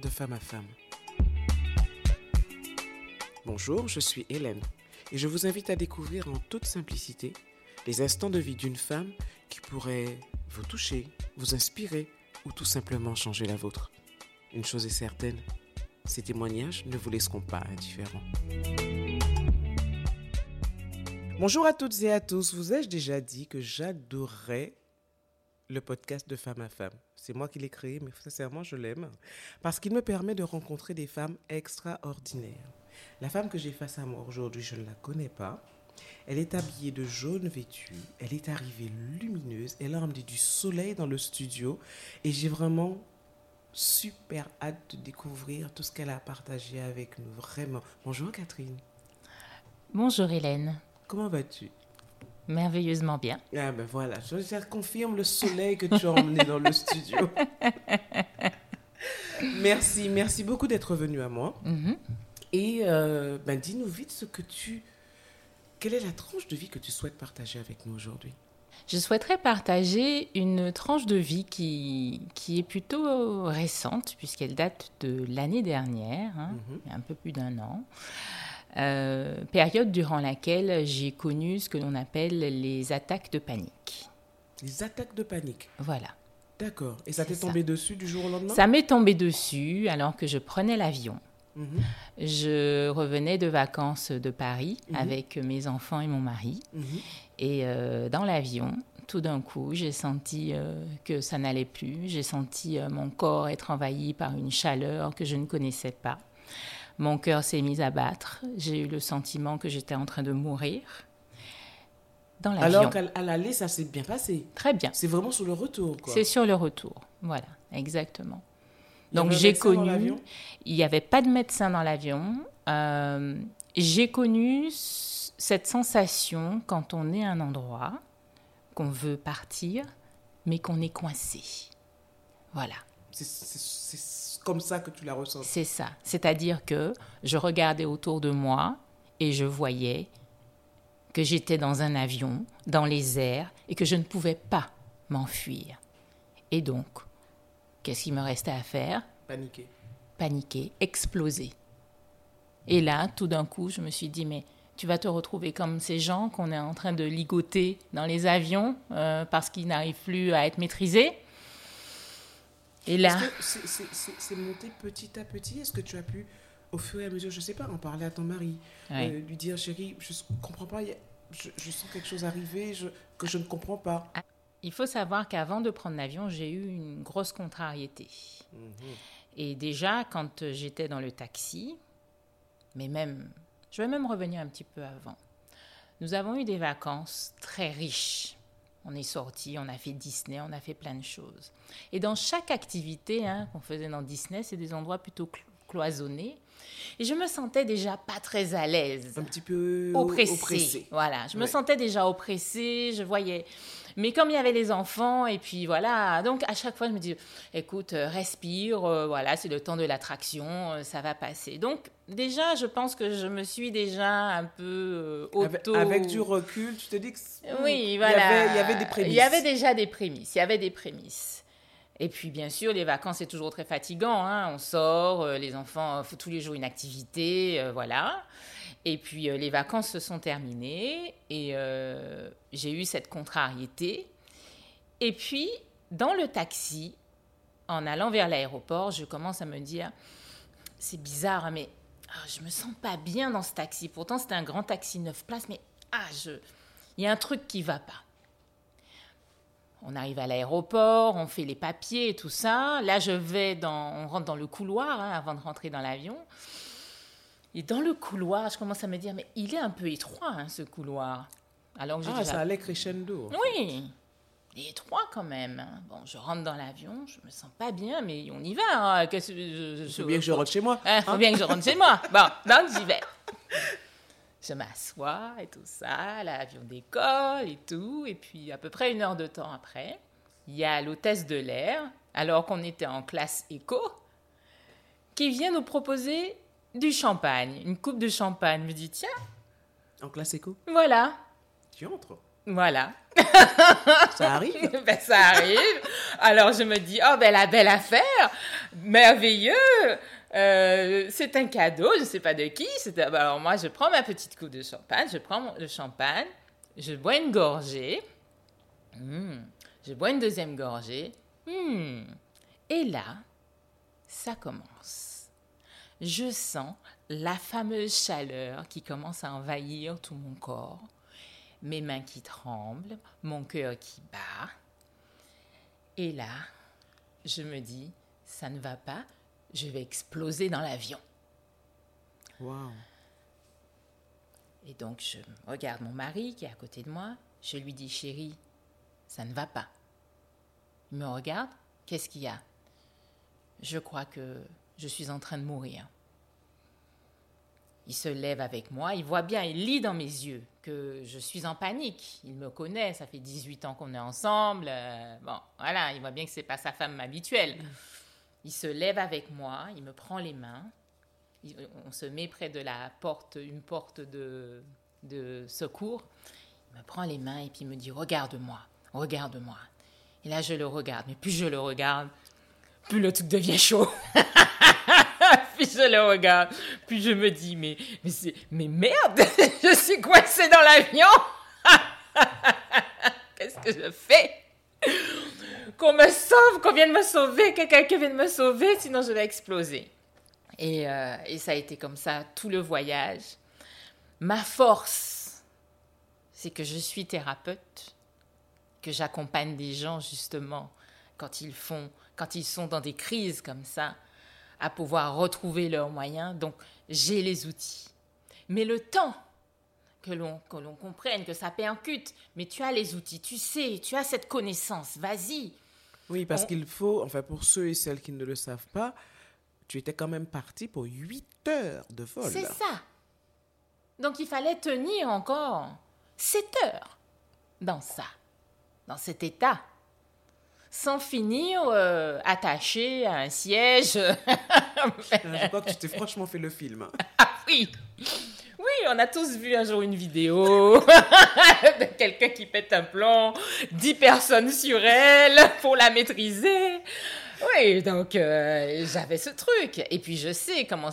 de femme à femme. Bonjour, je suis Hélène et je vous invite à découvrir en toute simplicité les instants de vie d'une femme qui pourrait vous toucher, vous inspirer ou tout simplement changer la vôtre. Une chose est certaine, ces témoignages ne vous laisseront pas indifférents. Bonjour à toutes et à tous, vous ai-je déjà dit que j'adorais le podcast de femme à femme? C'est moi qui l'ai créé, mais sincèrement, je l'aime parce qu'il me permet de rencontrer des femmes extraordinaires. La femme que j'ai face à moi aujourd'hui, je ne la connais pas. Elle est habillée de jaune vêtue, elle est arrivée lumineuse, elle a emmené du soleil dans le studio et j'ai vraiment super hâte de découvrir tout ce qu'elle a partagé avec nous, vraiment. Bonjour Catherine. Bonjour Hélène. Comment vas-tu? Merveilleusement bien. Ah ben voilà, je confirme le soleil que tu as emmené dans le studio. merci, merci beaucoup d'être venu à moi. Mhm. Et euh, ben dis-nous vite ce que tu... Quelle est la tranche de vie que tu souhaites partager avec nous aujourd'hui? Je souhaiterais partager une tranche de vie qui, qui est plutôt récente, puisqu'elle date de l'année dernière, hein, Mhm. un peu plus d'un an. Euh, période durant laquelle j'ai connu ce que l'on appelle les attaques de panique. Les attaques de panique. Voilà. D'accord. Et ça t'est ça. tombé dessus du jour au lendemain? Ça m'est tombé dessus alors que je prenais l'avion. Mhm, Je revenais de vacances de Paris Mhm. avec mes enfants et mon mari. mhm. Et euh, dans l'avion, tout d'un coup, j'ai senti euh, que ça n'allait plus. J'ai senti euh, mon corps être envahi par une chaleur que je ne connaissais pas. Mon cœur s'est mis à battre. J'ai eu le sentiment que j'étais en train de mourir. Dans l'avion. Alors qu'à l'aller, ça s'est bien passé. Très bien. C'est vraiment sur le retour. C'est sur le retour. Voilà, exactement. Donc j'ai connu. Il n'y avait pas de médecin dans l'avion. Euh, j'ai connu cette sensation quand on est à un endroit, qu'on veut partir, mais qu'on est coincé. Voilà, c'est comme ça que tu c'est ça. C'est-à-dire que je regardais autour de moi et je voyais que j'étais dans un avion, dans les airs, et que je ne pouvais pas m'enfuir. Et donc, qu'est-ce qu'il me restait à faire? Paniqué. paniquer, exploser. Et là, tout d'un coup, je me suis dit, mais tu vas te retrouver comme ces gens qu'on est en train de ligoter dans les avions euh, parce qu'ils n'arrivent plus à être maîtrisés. Et là, c'est- monté petit à petit? Est-ce que tu as pu, au fur et à mesure, je sais pas, en parler à ton mari Ouais. euh, Lui dire, chérie, je ne comprends pas, je, je sens quelque chose arriver je, que je ne comprends pas. il faut savoir qu'avant de prendre l'avion, j'ai eu une grosse contrariété. Et déjà, quand j'étais dans le taxi, mais même, je vais même revenir un petit peu avant. Nous avons eu des vacances très riches. On est sortis, on a fait Disney, on a fait plein de choses. Et dans chaque activité hein, qu'on faisait dans Disney, c'est des endroits plutôt clo- cloisonnés. Et je me sentais déjà pas très à l'aise Un petit peu oppressée. oppressé. Voilà, je me sentais déjà oppressée, je voyais. Mais comme il y avait les enfants, et puis voilà, donc à chaque fois, je me dis, écoute, euh, respire, euh, voilà, c'est le temps de l'attraction, euh, ça va passer. Donc déjà, je pense que je me suis déjà un peu euh, Avec, auto... avec du recul, tu te dis que Oui, il y voilà. avait- il y avait des prémices. Il y avait déjà des prémices. Il y avait des prémices. Et puis, bien sûr, les vacances, c'est toujours très fatigant. hein. On sort, euh, les enfants, faut tous les jours une activité, euh, voilà. Et puis, euh, les vacances se sont terminées et euh, j'ai eu cette contrariété. Et puis, dans le taxi, en allant vers l'aéroport, je commence à me dire, c'est bizarre, hein, mais ah, je me sens pas bien dans ce taxi. Pourtant, c'était un grand taxi neuf places, mais ah, je, il y a un truc qui va pas. On arrive à l'aéroport, on fait les papiers et tout ça. Là, je vais dans, on rentre dans le couloir hein, avant de rentrer dans l'avion. Et dans le couloir, je commence à me dire, mais il est un peu étroit, hein, ce couloir. Alors que Ah, déjà ça allait crescendo. oui, il est étroit quand même. hein. Bon, je rentre dans l'avion, je me sens pas bien, mais on y va. hein. Que je- faut bien que je rentre chez moi. il faut Hein bien que je rentre chez moi. Bon, donc j'y vais. Je m'assois et tout ça, l'avion décolle et tout. Et puis, à peu près une heure de temps après, il y a l'hôtesse de l'air, alors qu'on était en classe éco, qui vient nous proposer du champagne, une coupe de champagne. Je me dis, tiens, En classe éco, voilà, tu entres. voilà. Ça arrive. Ben, ça arrive. Alors je me dis, oh ben la belle affaire, merveilleux. Euh, c'est un cadeau, je ne sais pas de qui. Alors moi, je prends ma petite coupe de champagne, je prends le champagne, je bois une gorgée, hmm. je bois une deuxième gorgée, hmm. et là, ça commence. Je sens la fameuse chaleur qui commence à envahir tout mon corps, mes mains qui tremblent, mon cœur qui bat. Et là, je me dis, ça ne va pas, je vais exploser dans l'avion. Wow. Et donc, je regarde mon mari qui est à côté de moi. Je lui dis, chérie, ça ne va pas. Il me regarde. Qu'est-ce qu'il y a? Je crois que je suis en train de mourir. Il se lève avec moi, il voit bien, il lit dans mes yeux je suis en panique. Il me connaît, ça fait 18 ans qu'on est ensemble. Euh, bon, voilà, il voit bien que c'est pas sa femme habituelle. Il se lève avec moi, il me prend les mains, on se met près de la porte, une porte de, de secours. Il me prend les mains et puis il me dit Regarde-moi, regarde-moi. Et là, je le regarde, mais plus je le regarde, plus le truc devient chaud. le regarde, puis je me dis Mais, mais, mais merde, je suis coincée dans l'avion. Qu'est-ce que je fais? Qu'on me sauve, qu'on vienne me sauver, que quelqu'un vienne me sauver, sinon je vais exploser. Et, euh, et, ça a été comme ça tout le voyage. Ma force, c'est que je suis thérapeute, que j'accompagne des gens justement quand ils font, quand ils sont dans des crises comme ça, à pouvoir retrouver leurs moyens. Donc j'ai les outils. Mais le temps que l'on que l'on comprenne que ça percute, mais tu as les outils, tu sais, tu as cette connaissance. Vas-y, oui, parce qu'il faut, enfin pour ceux et celles qui ne le savent pas, tu étais quand même parti pour 8 heures de vol. C'est ça. Donc il fallait tenir encore 7 heures dans ça, dans cet état, sans finir euh, attaché à un siège. Je crois que tu t'es franchement fait le film. Ah oui oui, on a tous vu un jour une vidéo de quelqu'un qui pète un plomb, 10 personnes sur elle pour la maîtriser. Oui, donc euh, j'avais ce truc. Et puis je sais comment,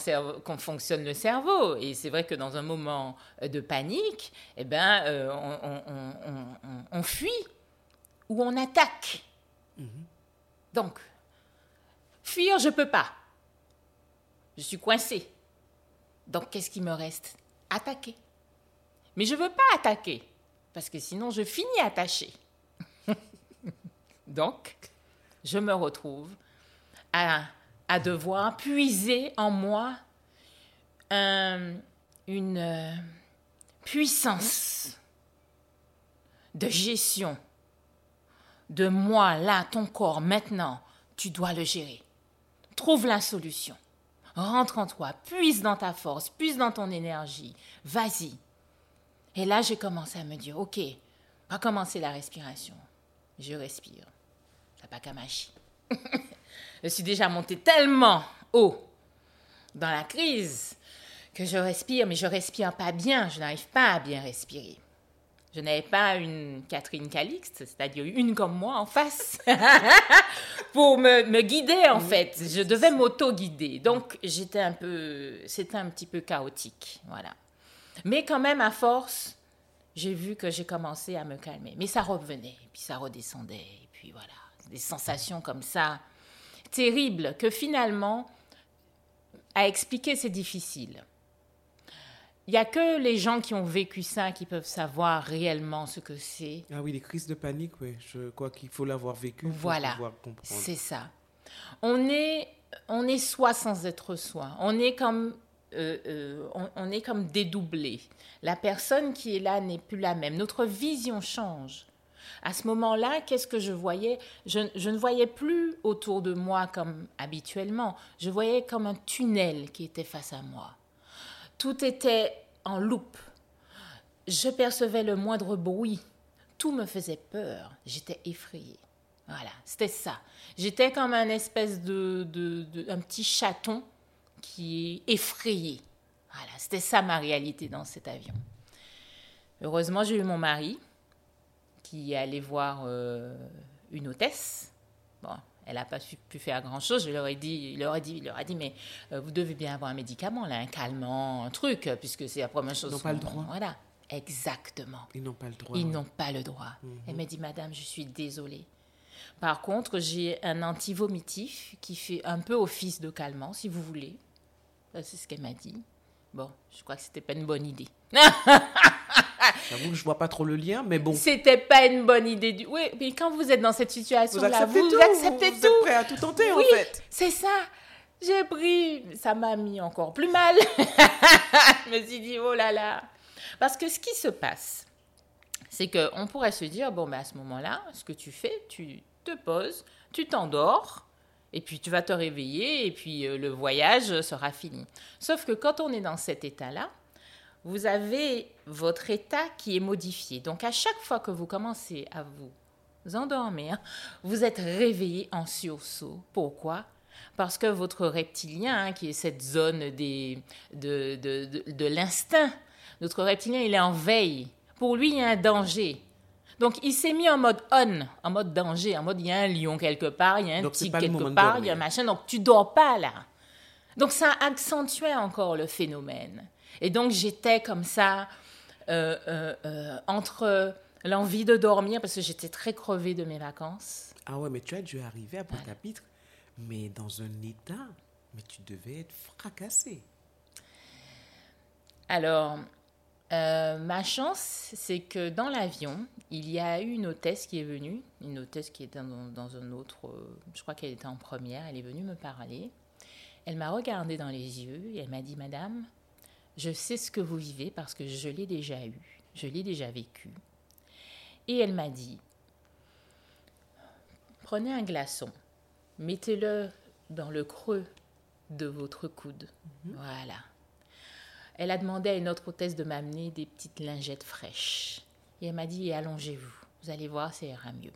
fonctionne le cerveau. Et c'est vrai que dans un moment de panique, eh ben, euh, on, fuit ou on attaque. Mhm. Donc, fuir, je peux pas. Je suis coincée. Donc, qu'est-ce qui me reste? Attaquer. Mais je ne veux pas attaquer, parce que sinon je finis attaché. Donc, je me retrouve à, à devoir puiser en moi une euh, puissance de gestion de moi, là, ton corps, maintenant, tu dois le gérer. Trouve la solution rentre en toi, puise dans ta force, puise dans ton énergie, vas-y. Et là, j'ai commencé à me dire, ok, commencer la respiration. Je respire. Qu'à je suis déjà montée tellement haut dans la crise que je respire, mais je respire pas bien, je n'arrive pas à bien respirer. Je n'avais pas une Catherine Calixte, c'est-à-dire une comme moi en face, pour me, guider en fait. Je devais m'auto-guider. Donc j'étais un peu, c'était un petit peu chaotique, voilà. Mais quand même, à force, j'ai vu que j'ai commencé à me calmer. Mais ça revenait, puis ça redescendait, et puis voilà, des sensations comme ça, terribles, que finalement, à expliquer, c'est difficile. Il n'y a que les gens qui ont vécu ça qui peuvent savoir réellement ce que c'est. Ah oui, les crises de panique, oui. Je crois qu'il faut l'avoir vécu voilà, pour pouvoir comprendre. C'est ça. On est, on est soi sans être soi. On est comme, euh, euh, on, est comme dédoublé. La personne qui est là n'est plus la même. Notre vision change. À ce moment-là, qu'est-ce que je voyais? Je, je, ne voyais plus autour de moi comme habituellement. Je voyais comme un tunnel qui était face à moi. Tout était en loupe. Je percevais le moindre bruit. Tout me faisait peur. J'étais effrayée. Voilà, c'était ça. J'étais comme un espèce de, un petit chaton qui est effrayé. Voilà, c'était ça ma réalité dans cet avion. Heureusement, j'ai eu mon mari qui allé voir euh, une hôtesse Bon, elle n'a pas pu faire grand-chose. Je leur ai dit, il leur a dit, il leur a dit, mais euh, vous devez bien avoir un médicament, là, un calmant, un truc, puisque c'est la première chose. Ils n'ont pas le droit. Voilà, exactement. Ils n'ont pas le droit. Ils n'ont pas le droit. Mhm. Elle m'a dit, madame, je suis désolée. Par contre, j'ai un antivomitif qui fait un peu office de calmant, si vous voulez. C'est ce qu'elle m'a dit. Bon, je crois que c'était pas une bonne idée. J'avoue que je vois pas trop le lien, mais bon. C'était pas une bonne idée du. Oui, mais quand vous êtes dans cette Vous situation-là, acceptez vous, tout. acceptez vous tout. êtes prêt à tout tenter, Oui. en fait. C'est ça. J'ai pris, ça m'a mis encore plus mal. je me suis dit, oh là là. Parce que ce qui se passe, c'est qu'on pourrait se dire, bon, ben à ce moment-là, ce que tu fais, tu te poses, tu t'endors, et puis tu vas te réveiller, et puis euh, le voyage sera fini. Sauf que quand on est dans cet état-là, vous avez votre état qui est modifié. Donc à chaque fois que vous commencez à vous endormir, vous êtes réveillé en sursaut. Pourquoi? Parce que votre reptilien, hein, qui est cette zone des, de, de, de, de l'instinct, notre reptilien, il est en veille. Pour lui, il y a un danger. Donc, il s'est mis en mode on, en mode danger, en mode il y a un lion quelque part, il y a un Donc, tigre quelque part, il y a un machin. Donc, tu dors pas là. Donc, ça accentuait encore le phénomène. Et donc, j'étais comme ça, euh, euh, euh, entre l'envie de dormir, parce que j'étais très crevée de mes vacances. Ah ouais, mais tu as dû arriver à Pointe-à-Pitre, mais dans un état, mais tu devais être fracassé. Alors, ma chance, c'est que dans l'avion, il y a eu une hôtesse qui est venue, une hôtesse qui était dans, dans un autre, je crois qu'elle était en première, elle est venue me parler. Elle m'a regardé dans les yeux et elle m'a dit, Madame, je sais ce que vous vivez parce que je l'ai déjà eu, je l'ai déjà vécu. Et elle m'a dit, prenez un glaçon, mettez-le dans le creux de votre coude. Voilà. Elle a demandé à une autre hôtesse de m'amener des petites lingettes fraîches. Et elle m'a dit, allongez-vous, vous allez voir, ça ira mieux.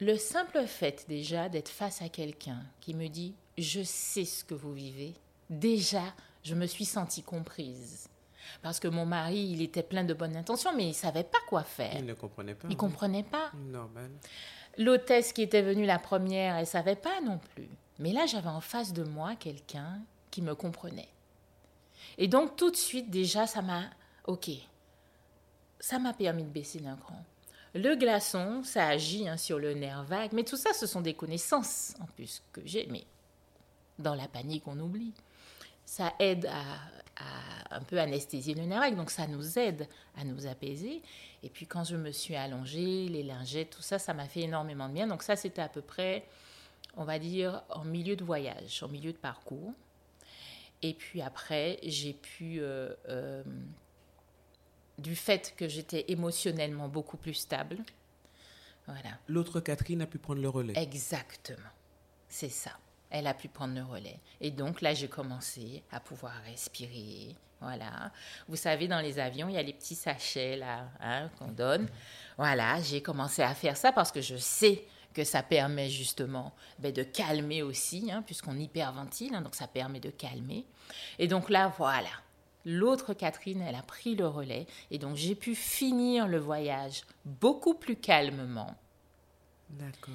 Le simple fait déjà d'être face à quelqu'un qui me dit, je sais ce que vous vivez, déjà, je me suis sentie comprise. Parce que mon mari, il était plein de bonnes intentions, mais il savait pas quoi faire. Il ne comprenait pas. Il comprenait pas. Normal. L'hôtesse qui était venue la première, elle savait pas non plus. Mais là, j'avais en face de moi quelqu'un qui me comprenait. Et donc, tout de suite, déjà, ça m'a. Ok. Ça m'a permis de baisser d'un cran. Le glaçon, ça agit hein, sur le nerf vague. Mais tout ça, ce sont des connaissances, en plus, que j'ai. Mais dans la panique, on oublie. Ça aide à, à un peu anesthésier le nerf. Donc, ça nous aide à nous apaiser. Et puis, quand je me suis allongée, les lingettes, tout ça, ça m'a fait énormément de bien. Donc, ça, c'était à peu près, on va dire, en milieu de voyage, en milieu de parcours. Et puis après, j'ai pu, euh, euh, du fait que j'étais émotionnellement beaucoup plus stable, voilà, L'autre Catherine a pu prendre le relais. exactement, c'est ça. Elle a pu prendre le relais. Et donc là, j'ai commencé à pouvoir respirer. Voilà. Vous savez, dans les avions, il y a les petits sachets là hein, qu'on donne. Voilà, j'ai commencé à faire ça parce que je sais que ça permet justement ben, de calmer aussi, hein, puisqu'on hyperventile, hein, donc ça permet de calmer. Et donc là, voilà. L'autre Catherine, elle a pris le relais. Et donc j'ai pu finir le voyage beaucoup plus calmement. D'accord.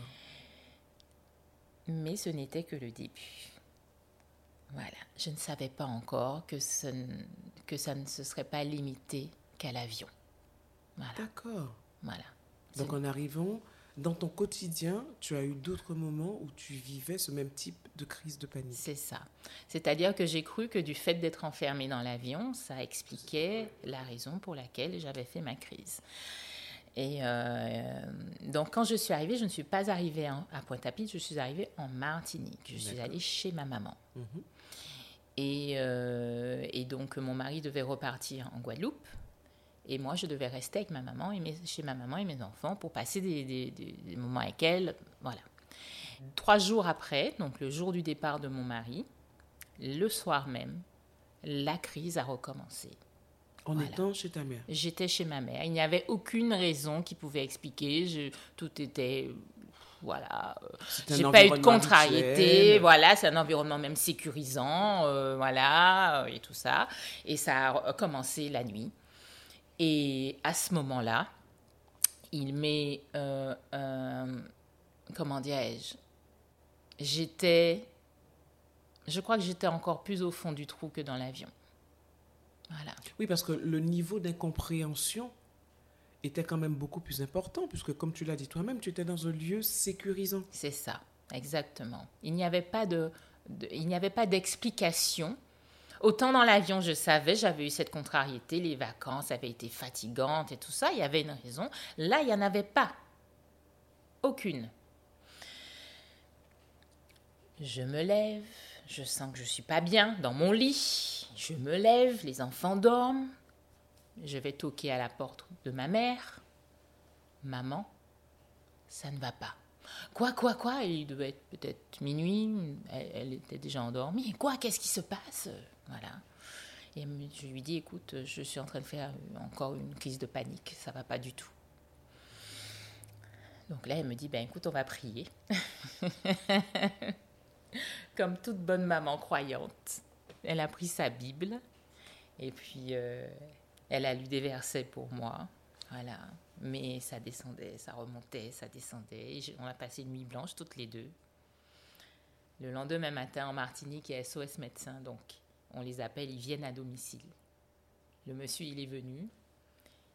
Mais ce n'était que le début. Voilà, je ne savais pas encore que, ce n- que ça ne se serait pas limité qu'à l'avion. Voilà, D'accord. voilà. Donc en arrivant, dans ton quotidien, tu as eu d'autres moments où tu vivais ce même type de crise de panique. C'est ça. C'est-à-dire que j'ai cru que du fait d'être enfermée dans l'avion, ça expliquait la raison pour laquelle j'avais fait ma crise. Et euh, donc, quand je suis arrivée, je ne suis pas arrivée en- à Pointe-à-Pitre, je suis arrivée en Martinique. Je suis allée chez ma maman. Mhm. Et, euh, et donc, mon mari devait repartir en Guadeloupe. Et moi, je devais rester avec ma maman et mes- chez ma maman et mes enfants pour passer des, des- des- des moments avec elle. Voilà. Trois jours après, donc le jour du départ de mon mari, le soir même, la crise a recommencé. En Voilà. étant chez ta mère. J'étais chez ma mère. Il n'y avait aucune raison qui pouvait expliquer. Je- tout était. Voilà. J'ai pas eu de contrariété. habituel. Voilà, c'est un environnement même sécurisant. euh, voilà, euh, et tout ça. Et ça a commencé la nuit. Et à ce moment-là, il met euh, comment dirais-je, j'étais, je crois que j'étais encore plus au fond du trou que dans l'avion. Voilà. Oui, parce que le niveau d'incompréhension était quand même beaucoup plus important, puisque comme tu l'as dit toi-même, tu étais dans un lieu sécurisant. C'est ça, exactement. Il n'y avait pas de, il n'y avait pas d'explication. Autant dans l'avion, je savais, j'avais eu cette contrariété, les vacances avaient été fatigantes et tout ça, il y avait une raison. Là, il n'y en avait pas. Aucune. Je me lève, je sens que je suis pas bien dans mon lit. Je me lève, les enfants dorment. Je vais toquer à la porte de ma mère. Maman, ça ne va pas. Quoi, quoi, quoi? Il devait être peut-être minuit, elle, était déjà endormie. Quoi? Qu'est-ce qui se passe? Voilà. Et je lui dis, écoute, je suis en train de faire encore une crise de panique, ça va pas du tout. Donc là, elle me dit, ben écoute, on va prier. Comme toute bonne maman croyante. Elle a pris sa Bible et puis euh, elle a lu des versets pour moi. Voilà. Mais ça descendait, ça remontait, ça descendait. on a passé une nuit blanche toutes les deux. Le lendemain matin, en Martinique, il y a SOS médecin, donc on les appelle, ils viennent à domicile. Le monsieur, il est venu.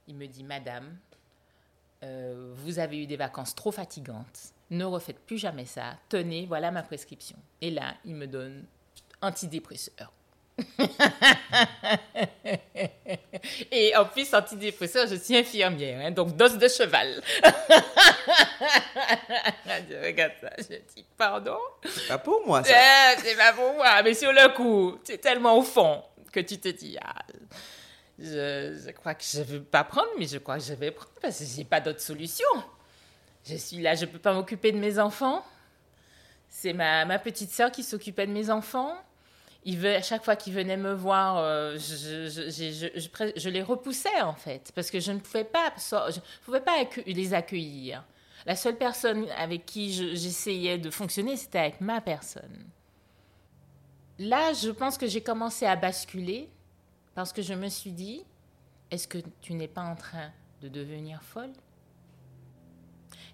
Il me dit, Madame, euh, vous avez eu des vacances trop fatigantes. Ne refaites plus jamais ça. Tenez, voilà ma prescription. Et là, il me donne antidépresseur. Et en plus, antidépresseur, je suis infirmière, hein, donc dose de cheval. je regarde ça, je dis pardon? C'est pas pour moi, ça. Eh, c'est pas pour moi, mais sur le coup, tu es tellement au fond que tu te dis, ah, je, je, crois que je ne veux pas prendre, mais je crois que je vais prendre parce que j'ai pas d'autre solution. Je suis là, je peux pas m'occuper de mes enfants. C'est ma, ma petite sœur qui s'occupait de mes enfants il à chaque fois qu'il venait me voir, euh, je, je, je, les repoussais en fait, parce que je ne pouvais pas, je pouvais pas les accueillir. La seule personne avec qui j'essayais de fonctionner, c'était avec ma personne. Là, je pense que j'ai commencé à basculer parce que je me suis dit, est-ce que tu n'es pas en train de devenir folle?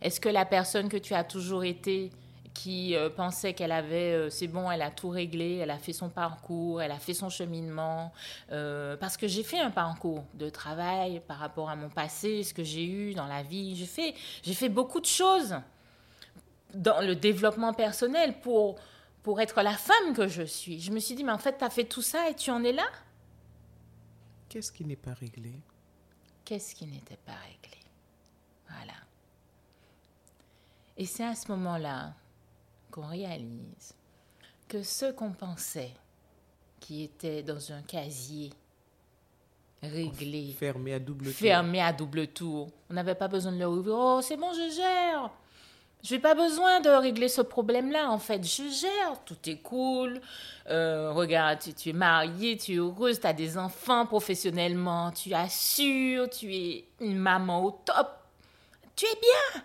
Est-ce que la personne que tu as toujours été qui euh, pensait qu'elle avait, euh, c'est bon, elle a tout réglé, elle a fait son parcours, elle a fait son cheminement. Euh, parce que j'ai fait un parcours de travail par rapport à mon passé, ce que j'ai eu dans la vie. J'ai fait, j'ai fait beaucoup de choses dans le développement personnel pour, pour être la femme que je suis. Je me suis dit, mais en fait, tu as fait tout ça et tu en es là? Qu'est-ce qui n'est pas réglé? Qu'est-ce qui n'était pas réglé? Voilà. Et c'est à ce moment-là qu'on réalise que ce qu'on pensait qui était dans un casier réglé, fermé à double tour, fermé à double tour, on n'avait pas besoin de le rouvrir. Oh, c'est bon, je gère. Je n'ai pas besoin de régler ce problème-là, en fait. Je gère, tout est cool. Euh, regarde, tu, es mariée, tu es heureuse, tu as des enfants professionnellement, tu assures, tu es une maman au top. Tu es bien.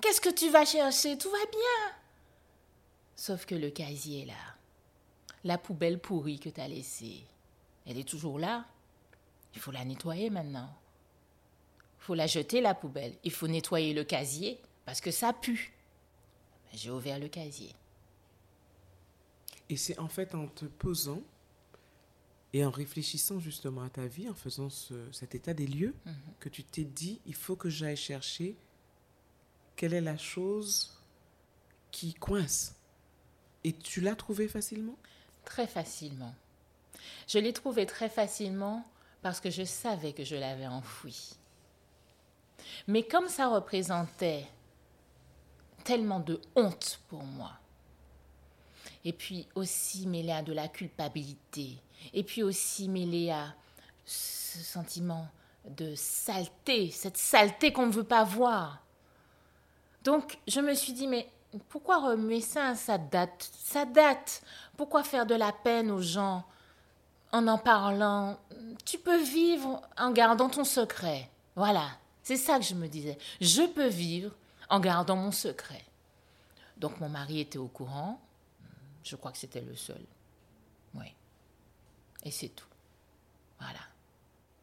Qu'est-ce que tu vas chercher? Tout va bien. Sauf que le casier, là, la poubelle pourrie que tu as laissée, elle est toujours là. Il faut la nettoyer maintenant. Il faut la jeter, la poubelle. Il faut nettoyer le casier parce que ça pue. J'ai ouvert le casier. Et c'est en fait en te posant et en réfléchissant justement à ta vie, en faisant cet état des lieux, mhm. que tu t'es dit, il faut que j'aille chercher quelle est la chose qui coince et tu l'as trouvé facilement? Très facilement. Je l'ai trouvé très facilement parce que je savais que je l'avais enfoui. Mais comme ça représentait tellement de honte pour moi, et puis aussi mêlé à de la culpabilité, et puis aussi mêlé à ce sentiment de saleté, cette saleté qu'on ne veut pas voir. Donc je me suis dit, mais pourquoi remuer ça Ça date. Ça date? Pourquoi faire de la peine aux gens en en parlant? Tu peux vivre en gardant ton secret. Voilà. C'est ça que je me disais. Je peux vivre en gardant mon secret. Donc mon mari était au courant. Je crois que c'était le seul. Oui. Et c'est tout. Voilà.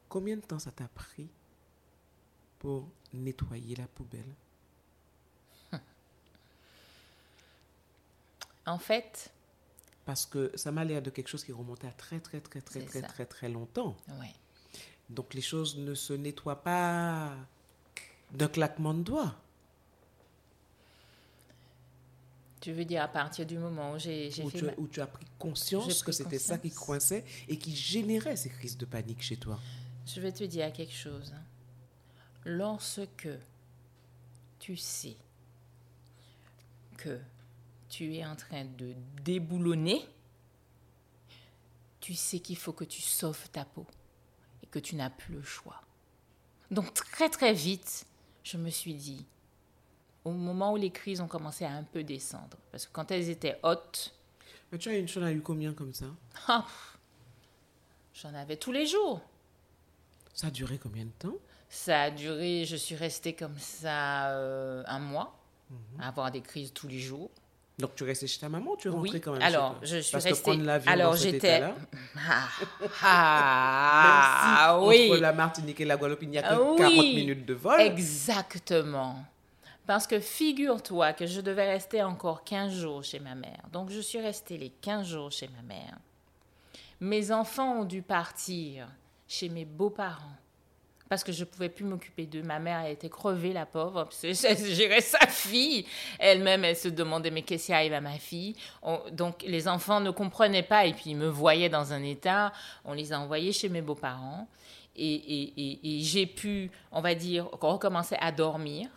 Combien de temps ça t'a pris pour nettoyer la poubelle? En fait, Parce que ça m'a l'air de quelque chose qui remontait à très, très, très, très, très, très, très longtemps. ouais. Donc les choses ne se nettoient pas d'un claquement de doigts. Tu veux dire à partir du moment où j'ai fait tu, ma- où tu as pris conscience que c'était ça qui coinçait et qui générait ces crises de panique chez toi. Je vais te dire quelque chose. Lorsque tu sais que tu es en train de déboulonner, tu sais qu'il faut que tu sauves ta peau et que tu n'as plus le choix. Donc très très vite, je me suis dit, au moment où les crises ont commencé à un peu descendre, parce que quand elles étaient hautes, Mais tu as une chose, as eu combien comme ça? Ah, j'en avais tous les jours. Ça a duré combien de temps? Ça a duré, je suis restée comme ça euh, un mois, à avoir des crises tous les jours. Donc tu restais chez ta maman ou tu es rentrée Oui, quand même alors chez toi? je suis Parce restée. que prendre alors j'étais. Ah, ah, même si oui. entre la Martinique et la Guadeloupe, il n'y a que oui. 40 minutes de vol. Exactement. Parce que figure-toi que je devais rester encore 15 jours chez ma mère. Donc je suis restée les 15 jours chez ma mère. Mes enfants ont dû partir chez mes beaux-parents. Parce que je ne pouvais plus m'occuper d'eux. Ma mère, elle était crevée, la pauvre. Elle gérait sa fille. Elle-même, elle se demandait, mais qu'est-ce qui arrive à ma fille? On- Donc, les enfants ne comprenaient pas et puis ils me voyaient dans un état. On les a envoyés chez mes beaux-parents. Et- et j'ai pu, on va dire, recommencer à dormir.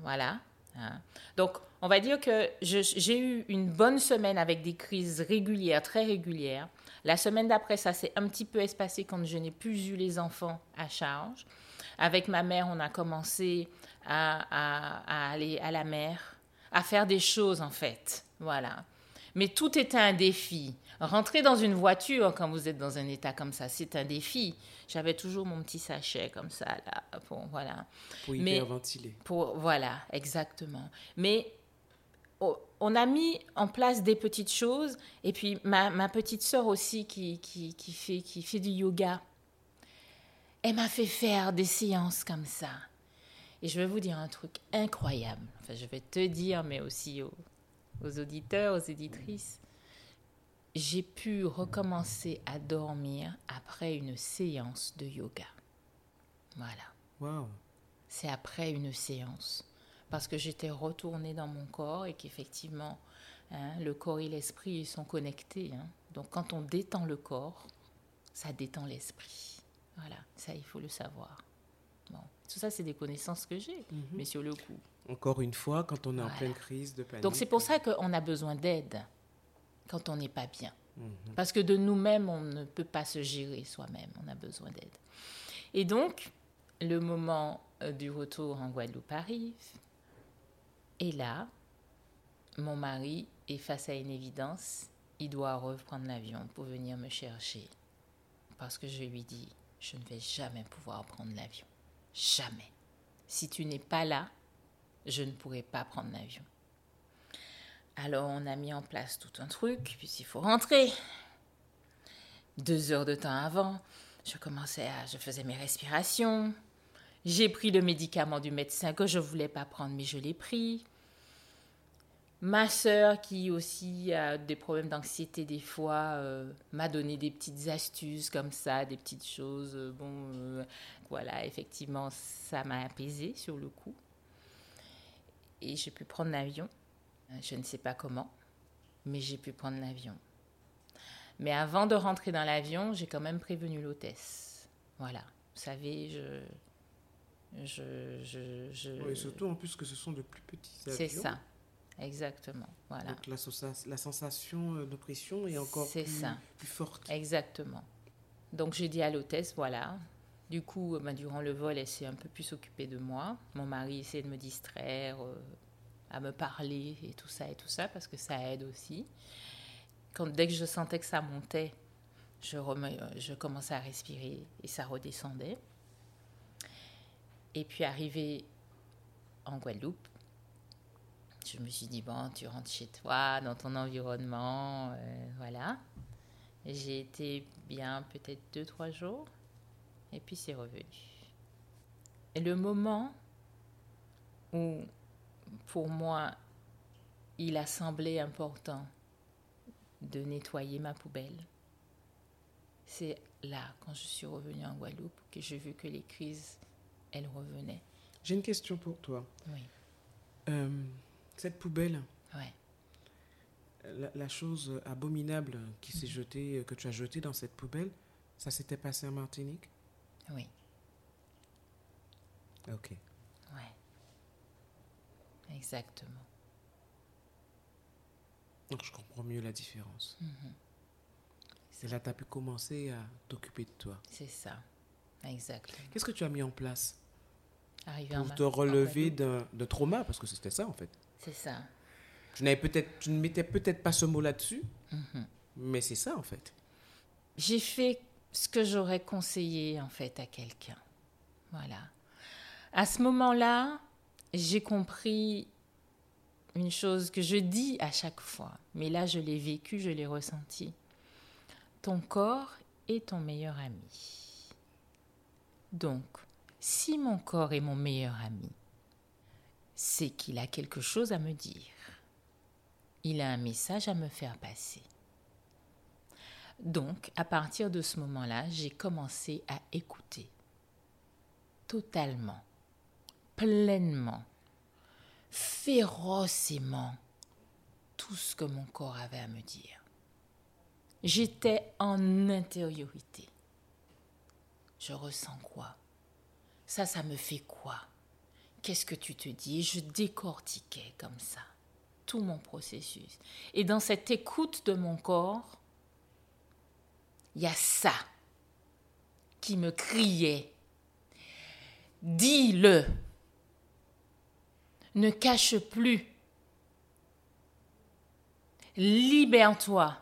Voilà. Hein. Donc, on va dire que j'ai eu une bonne semaine avec des crises régulières, très régulières. La semaine d'après, ça s'est un petit peu espacé quand je n'ai plus eu les enfants à charge. Avec ma mère, on a commencé à, à- à aller à la mer, à faire des choses en fait. Voilà. Mais tout était un défi. Rentrer dans une voiture quand vous êtes dans un état comme ça, c'est un défi. J'avais toujours mon petit sachet comme ça là. Bon, voilà. Pour hyperventiler. Pour, voilà, exactement. Mais on a mis en place des petites choses. Et puis ma, ma petite sœur aussi qui, qui, qui fait, qui fait du yoga, elle m'a fait faire des séances comme ça. Et je vais vous dire un truc incroyable. Enfin, je vais te dire, mais aussi aux, aux auditeurs, aux éditrices. J'ai pu recommencer à dormir après une séance de yoga. Voilà Waouh. c'est après une séance. Parce que j'étais retournée dans mon corps et qu'effectivement, hein, le corps et l'esprit ils sont connectés. hein. Donc quand on détend le corps, ça détend l'esprit. Voilà, ça il faut le savoir. Bon, tout ça c'est des connaissances que j'ai, mais sur le coup. Encore une fois, quand on est en pleine crise de panique. Donc c'est pour ça qu'on a besoin d'aide quand on n'est pas bien. Mhm. Parce que de nous-mêmes, on ne peut pas se gérer soi-même, on a besoin d'aide. Et donc, le moment euh, du retour en Guadeloupe arrive. Et là, mon mari est face à une évidence. Il doit reprendre l'avion pour venir me chercher. Parce que je lui dis, je ne vais jamais pouvoir prendre l'avion. Jamais. Si tu n'es pas là, je ne pourrai pas prendre l'avion. Alors on a mis en place tout un truc, puisqu'il faut rentrer. Deux heures de temps avant, je commençais à, je faisais mes respirations. J'ai pris le médicament du médecin que je voulais pas prendre, mais je l'ai pris. Ma sœur, qui aussi a des problèmes d'anxiété des fois, euh, m'a donné des petites astuces comme ça, des petites choses. euh, bon, euh, voilà, effectivement, ça m'a apaisée sur le coup. Et j'ai pu prendre l'avion. Euh, Je ne sais pas comment, mais j'ai pu prendre l'avion. Mais avant de rentrer dans l'avion, j'ai quand même prévenu l'hôtesse. Voilà, vous savez, je... Je... je, je Oui, surtout en plus que ce sont de plus petits avions. c'est ça, exactement. Voilà. Donc la, la sensation euh, d'oppression est encore C'est plus, ça. plus forte. Exactement. Donc j'ai dit à l'hôtesse, voilà. Du coup, euh, ben, durant le vol, elle s'est un peu plus occupée de moi. Mon mari essayait de me distraire, euh, à me parler et tout ça et tout ça, parce que ça aide aussi. Quand, dès que je sentais que ça montait, euh, je commençais à respirer et ça redescendait. Et puis arrivé en Guadeloupe, je me suis dit, bon, tu rentres chez toi, dans ton environnement, euh, voilà. J'ai été bien peut-être deux, trois jours, et puis c'est revenu. Et le moment où, pour moi, il a semblé important de nettoyer ma poubelle. C'est là, quand je suis revenue en Guadeloupe, que j'ai vu que les crises, elles revenaient. J'ai une question pour toi. Oui, Euh, cette poubelle, ouais. la, la chose abominable qui s'est jetée, que tu as jetée dans cette poubelle, ça s'était passé en Martinique? Oui, Ok. ouais. Exactement. Donc je comprends mieux la différence. Mhm. Et là, tu as pu commencer à t'occuper de toi. C'est ça. Exactement. Qu'est-ce que tu as mis en place Arrivé pour te relever d'un trauma? Parce que c'était ça, en fait. C'est ça. Tu, n'avais peut-être, tu ne mettais peut-être pas ce mot là-dessus, Mhm. mais c'est ça, en fait. J'ai fait ce que j'aurais conseillé en fait à quelqu'un. Voilà. À ce moment-là, j'ai compris une chose que je dis à chaque fois, mais là je l'ai vécu, je l'ai ressenti. Ton corps est ton meilleur ami. Donc, si mon corps est mon meilleur ami, c'est qu'il a quelque chose à me dire. Il a un message à me faire passer. Donc, à partir de ce moment-là, j'ai commencé à écouter totalement, pleinement, férocement tout ce que mon corps avait à me dire. J'étais en intériorité. Je ressens quoi? Ça, ça me fait quoi? Qu'est-ce que tu te dis? Je décortiquais comme ça tout mon processus. Et dans cette écoute de mon corps, il y a ça qui me criait. Dis-le. Ne cache plus. Libère-toi.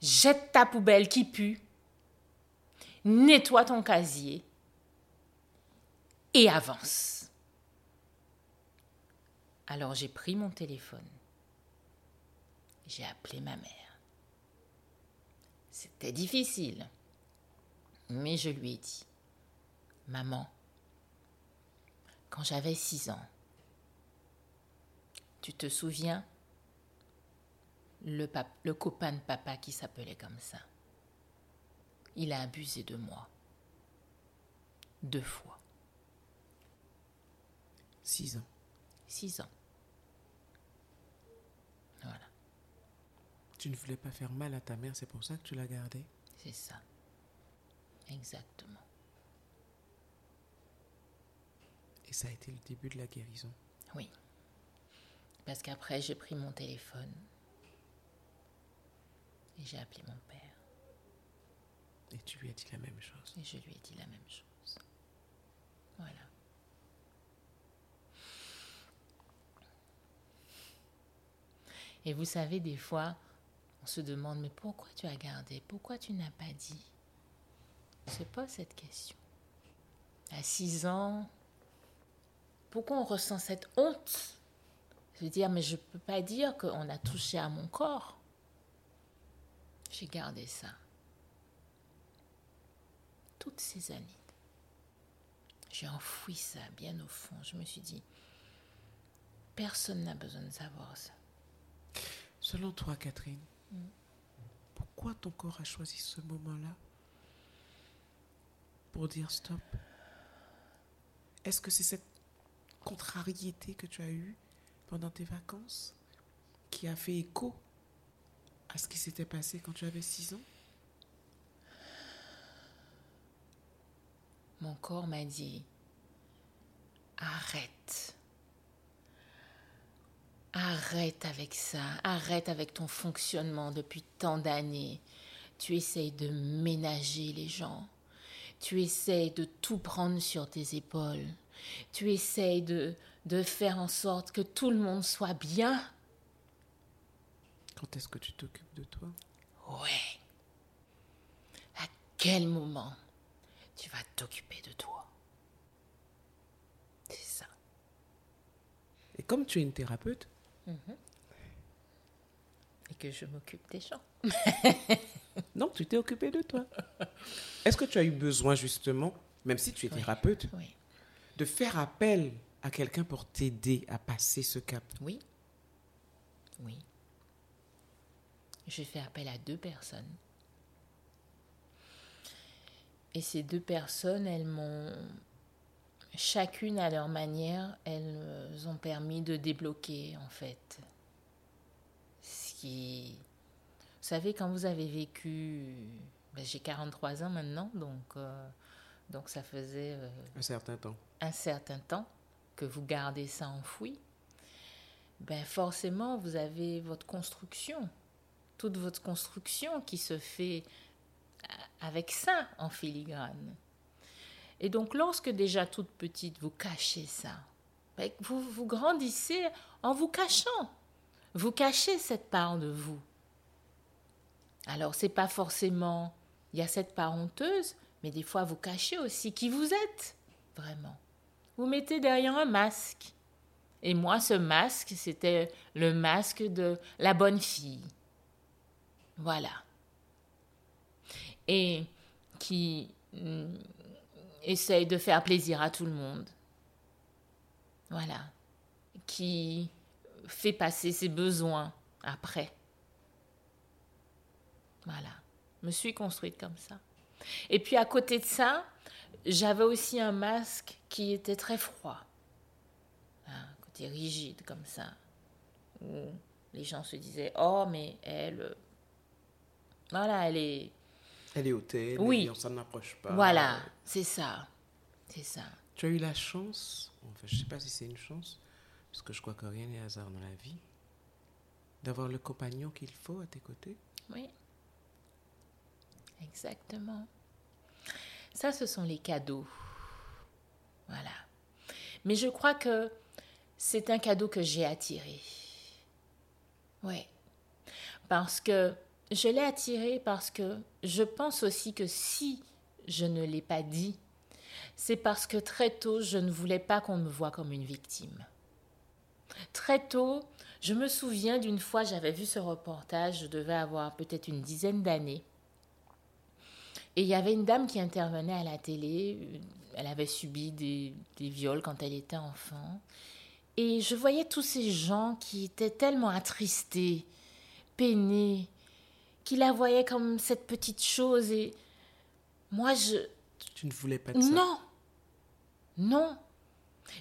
Jette ta poubelle qui pue. Nettoie ton casier. Et avance. Alors j'ai pris mon téléphone. J'ai appelé ma mère. C'était difficile. Mais je lui ai dit, Maman, quand j'avais six ans, tu te souviens? Le, copain de papa qui s'appelait comme ça. Il a abusé de moi. Deux fois. Six ans. Six ans. Voilà, Tu ne voulais pas faire mal à ta mère, c'est pour ça que tu l'as gardée? C'est ça. Exactement. Et ça a été le début de la guérison. Oui. Parce qu'après, j'ai pris mon téléphone et j'ai appelé mon père Et tu lui as dit la même chose. et je lui ai dit la même chose. Voilà. Et vous savez, des fois, on se demande, mais pourquoi tu as gardé? Pourquoi tu n'as pas dit? On se pose cette question. À 6 ans, pourquoi on ressent cette honte? Je veux dire, mais je ne peux pas dire qu'on a touché à mon corps. J'ai gardé ça. Toutes ces années. J'ai enfoui ça bien au fond. Je me suis dit, personne n'a besoin de savoir ça. Selon toi, Catherine, pourquoi ton corps a choisi ce moment-là pour dire stop? Est-ce que c'est cette contrariété que tu as eue pendant tes vacances qui a fait écho à ce qui s'était passé quand tu avais 6 ans? Mon corps m'a dit, arrête. Arrête avec ça, arrête avec ton fonctionnement depuis tant d'années. Tu essayes de ménager les gens. Tu essayes de tout prendre sur tes épaules. Tu essayes de, de faire en sorte que tout le monde soit bien. Quand est-ce que tu t'occupes de toi? Ouais. À quel moment tu vas t'occuper de toi? C'est ça. Et comme tu es une thérapeute, Et que je m'occupe des gens. non, tu t'es occupée de toi. Est-ce que tu as eu besoin justement, même si tu es Oui. thérapeute, Oui. De faire appel à quelqu'un pour t'aider à passer ce cap Oui. Oui. j'ai fait appel à deux personnes. Et ces deux personnes, elles m'ont, chacune à leur manière, elles ont permis de débloquer en fait. Ce qui, vous savez, quand vous avez vécu, ben, j'ai 43 ans maintenant, donc, euh, donc ça faisait euh, Un certain temps. Un certain temps que vous gardez ça enfoui, ben forcément vous avez votre construction, toute votre construction qui se fait avec ça en filigrane. Et donc lorsque déjà toute petite vous cachez ça, ben, vous, vous grandissez en vous cachant. Vous cachez cette part de vous. Alors c'est pas forcément il y a cette part honteuse, mais des fois vous cachez aussi qui vous êtes vraiment. Vous mettez derrière un masque. Et moi, ce masque, c'était le masque de la bonne fille. Voilà. Et qui mm, essaye de faire plaisir à tout le monde. Voilà. Qui fait passer ses besoins après. Voilà. Je me suis construite comme ça. Et puis à côté de ça, j'avais aussi un masque qui était très froid. Un côté rigide comme ça. Où les gens se disaient Oh, mais elle. euh, Voilà, elle est. Elle est hautaine, Oui. on s'en approche pas. Voilà, c'est ça. C'est ça. Tu as eu la chance, enfin, je sais pas si c'est une chance, parce que je crois que rien n'est hasard dans la vie, d'avoir le compagnon qu'il faut à tes côtés. Oui. Exactement. Ça, ce sont les cadeaux. Voilà. Mais je crois que c'est un cadeau que j'ai attiré. Oui. Parce que je l'ai attiré parce que je pense aussi que si je ne l'ai pas dit, c'est parce que très tôt, je ne voulais pas qu'on me voie comme une victime. Très tôt, je me souviens d'une fois, j'avais vu ce reportage, je devais avoir peut-être une dizaine d'années. Et il y avait une dame qui intervenait à la télé. Elle avait subi des, des viols quand elle était enfant. Et je voyais tous ces gens qui étaient tellement attristés, peinés, qui la voyaient comme cette petite chose. Et moi, je, Tu ne voulais pas de ça? non. Non.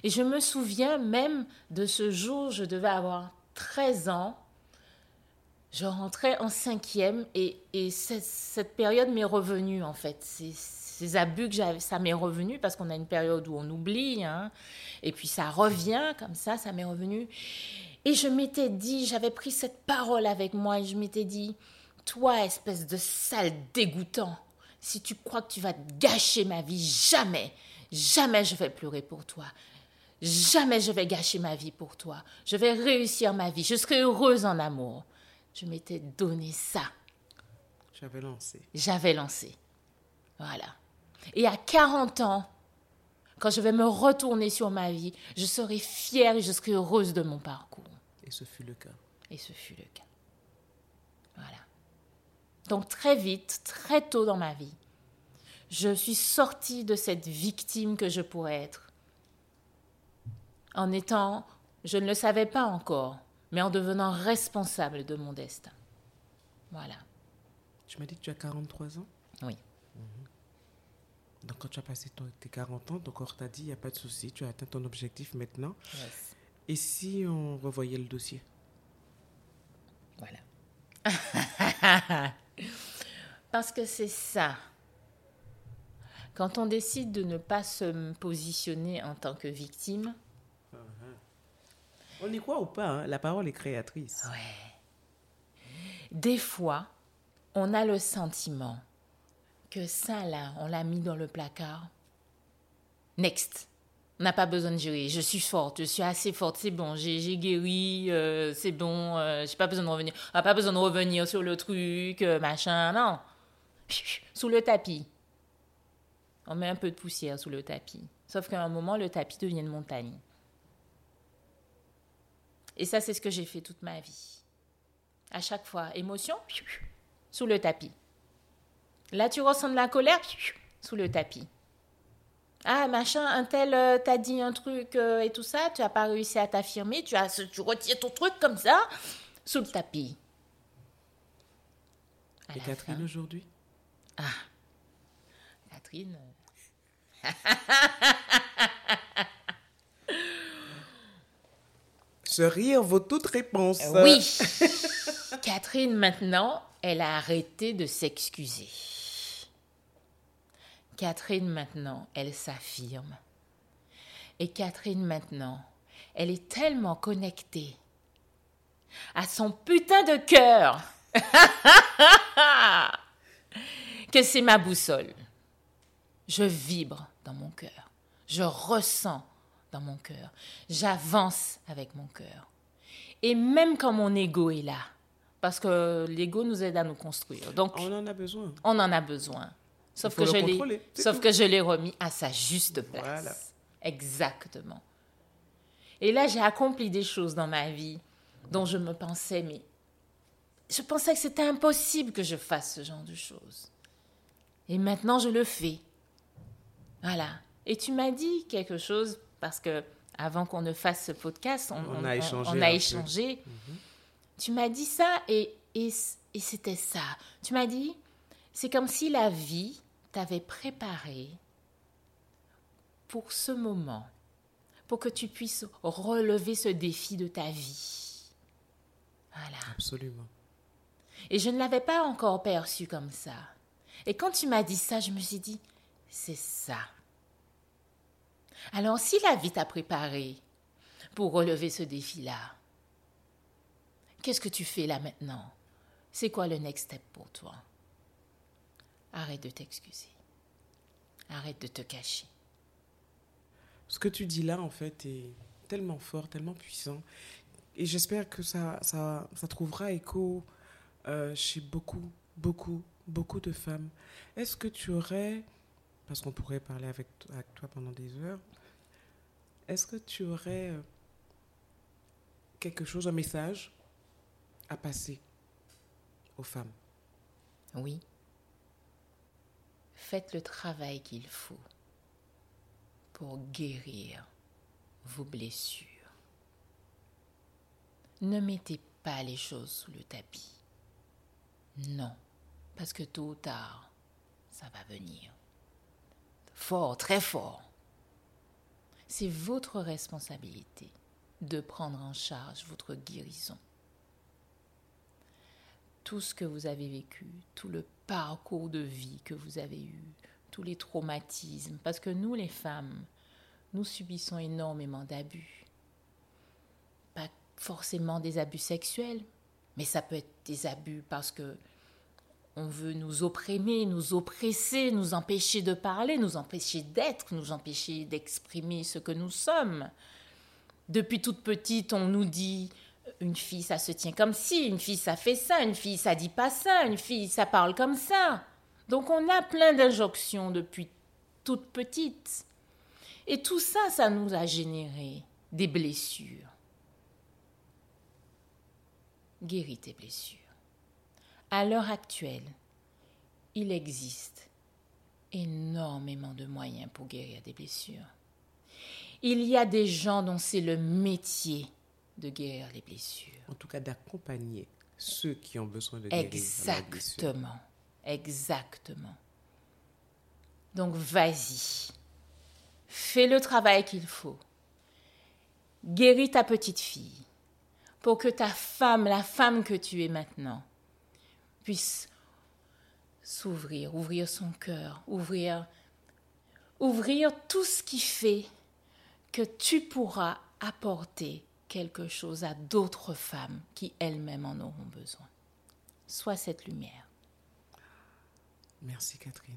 Et je me souviens même de ce jour, je devais avoir 13 ans. Je rentrais en cinquième et, et cette, cette période m'est revenue en fait. Ces, ces abus que j'avais, ça m'est revenu parce qu'on a une période où on oublie. hein. et puis ça revient comme ça, ça m'est revenu. Et je m'étais dit, j'avais pris cette parole avec moi et je m'étais dit, toi espèce de sale dégoûtant, si tu crois que tu vas gâcher ma vie, jamais, jamais je vais pleurer pour toi. Jamais je vais gâcher ma vie pour toi. Je vais réussir ma vie. Je serai heureuse en amour. Je m'étais donné ça. J'avais lancé. J'avais lancé. Voilà. Et à 40 ans, quand je vais me retourner sur ma vie, je serai fière et je serai heureuse de mon parcours. Et ce fut le cas. Et ce fut le cas. Voilà. Donc très vite, très tôt dans ma vie, je suis sortie de cette victime que je pourrais être. En étant, je ne le savais pas encore, mais en devenant responsable de mon destin. Voilà. Tu m'as dit que tu as 43 ans? Oui. Donc quand tu as passé ton- tes 40 ans, ton corps t'a dit, il n'y a pas de souci, tu as atteint ton objectif maintenant. Yes. Et si on revoyait le dossier? Voilà. Parce que c'est ça. Quand on décide de ne pas se positionner en tant que victime, On y croit ou pas hein? La parole est créatrice. ouais. Des fois, on a le sentiment que ça là, on l'a mis dans le placard. Next. On n'a pas besoin de gérer. Je suis forte, je suis assez forte, c'est bon, j'ai guéri, euh, c'est bon, euh, j'ai pas besoin de revenir. On n'a pas besoin de revenir sur le truc, euh, machin, non. Sous le tapis. On met un peu de poussière sous le tapis. Sauf qu'à un moment, le tapis devient une montagne. Et ça, c'est ce que j'ai fait toute ma vie. À chaque fois, émotion, sous le tapis. Là, tu ressens de la colère, sous le tapis. Ah, machin, un tel euh, t'a dit un truc euh, et tout ça, tu n'as pas réussi à t'affirmer, tu, as, tu retires ton truc comme ça, sous le tapis. À Et Catherine aujourd'hui? Catherine. euh, Ce rire vaut toute réponse. Oui. Catherine, maintenant, elle a arrêté de s'excuser. Catherine, maintenant, elle s'affirme. Et Catherine, maintenant, elle est tellement connectée à son putain de cœur que c'est ma boussole. Je vibre dans mon cœur. Je ressens dans mon cœur. J'avance avec mon cœur. Et même quand mon ego est là, parce que l'ego nous aide à nous construire. Donc, On en a besoin. on en a besoin. Sauf que je l'ai, sauf tout. que je l'ai remis à sa juste place. Voilà. Exactement. Et là, j'ai accompli des choses dans ma vie dont je me pensais, mais je pensais que c'était impossible que je fasse ce genre de choses. Et maintenant, je le fais. Voilà. Et tu m'as dit quelque chose parce que avant qu'on ne fasse ce podcast, on, On a échangé on échangé. Tu m'as dit ça et, et, et c'était ça. Tu m'as dit, c'est comme si la vie t'avait préparé pour ce moment, pour que tu puisses relever ce défi de ta vie. Voilà. Absolument. Et je ne l'avais pas encore perçu comme ça. Et quand tu m'as dit ça, je me suis dit, c'est ça. Alors si la vie t'a préparé pour relever ce défi-là, qu'est-ce que tu fais là maintenant? C'est quoi le next step pour toi? Arrête de t'excuser. Arrête de te cacher. Ce que tu dis là, en fait, est tellement fort, tellement puissant. Et j'espère que ça, ça, ça trouvera écho euh, chez beaucoup, beaucoup, beaucoup de femmes. Est-ce que tu aurais, parce qu'on pourrait parler avec, to- avec toi pendant des heures, est-ce que tu aurais euh, quelque chose, un message à passer aux femmes? Oui. Faites le travail qu'il faut pour guérir vos blessures. Ne mettez pas les choses sous le tapis. Non, parce que tôt ou tard, ça va venir. Fort, très fort. C'est votre responsabilité de prendre en charge votre guérison tout ce que vous avez vécu, tout le parcours de vie que vous avez eu, tous les traumatismes, parce que nous les femmes, nous subissons énormément d'abus. Pas forcément des abus sexuels, mais ça peut être des abus parce que on veut nous opprimer, nous oppresser, nous empêcher de parler, nous empêcher d'être, nous empêcher d'exprimer ce que nous sommes. Depuis toute petite, on nous dit une fille, ça se tient comme ci, une fille, ça fait ça, une fille, ça dit pas ça, une fille, ça parle comme ça. Donc on a plein d'injonctions depuis toute petite. Et tout ça, ça nous a généré des blessures. Guéris tes blessures. À l'heure actuelle, il existe énormément de moyens pour guérir des blessures. Il y a des gens dont c'est le métier de guérir les blessures. En tout cas, d'accompagner ceux qui ont besoin de guérir. Exactement. Exactement. Donc vas-y. Fais le travail qu'il faut. Guéris ta petite fille pour que ta femme, la femme que tu es maintenant, puisse s'ouvrir, ouvrir son cœur, ouvrir ouvrir tout ce qui fait que tu pourras apporter quelque chose à d'autres femmes qui elles-mêmes en auront besoin. Sois cette lumière. Merci Catherine.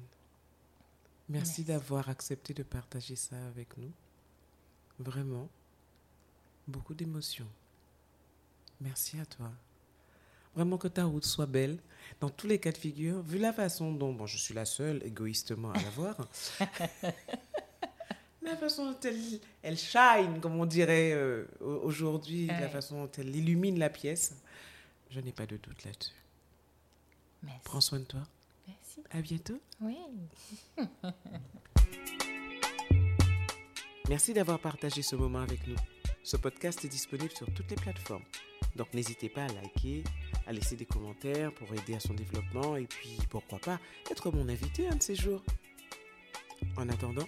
Merci, d'avoir accepté de partager ça avec nous. Vraiment, beaucoup d'émotions. Merci à toi. Vraiment que ta route soit belle dans tous les cas de figure, vu la façon dont, bon, je suis la seule égoïstement à la voir, la façon dont elle, elle shine, comme on dirait euh, au- aujourd'hui, la façon dont elle illumine la pièce, je n'ai pas de doute là-dessus. Merci. Prends soin de toi. Merci. À bientôt. Oui. Merci d'avoir partagé ce moment avec nous. Ce podcast est disponible sur toutes les plateformes. Donc n'hésitez pas à liker, à laisser des commentaires pour aider à son développement et puis pourquoi pas être mon invité un de ces jours. En attendant,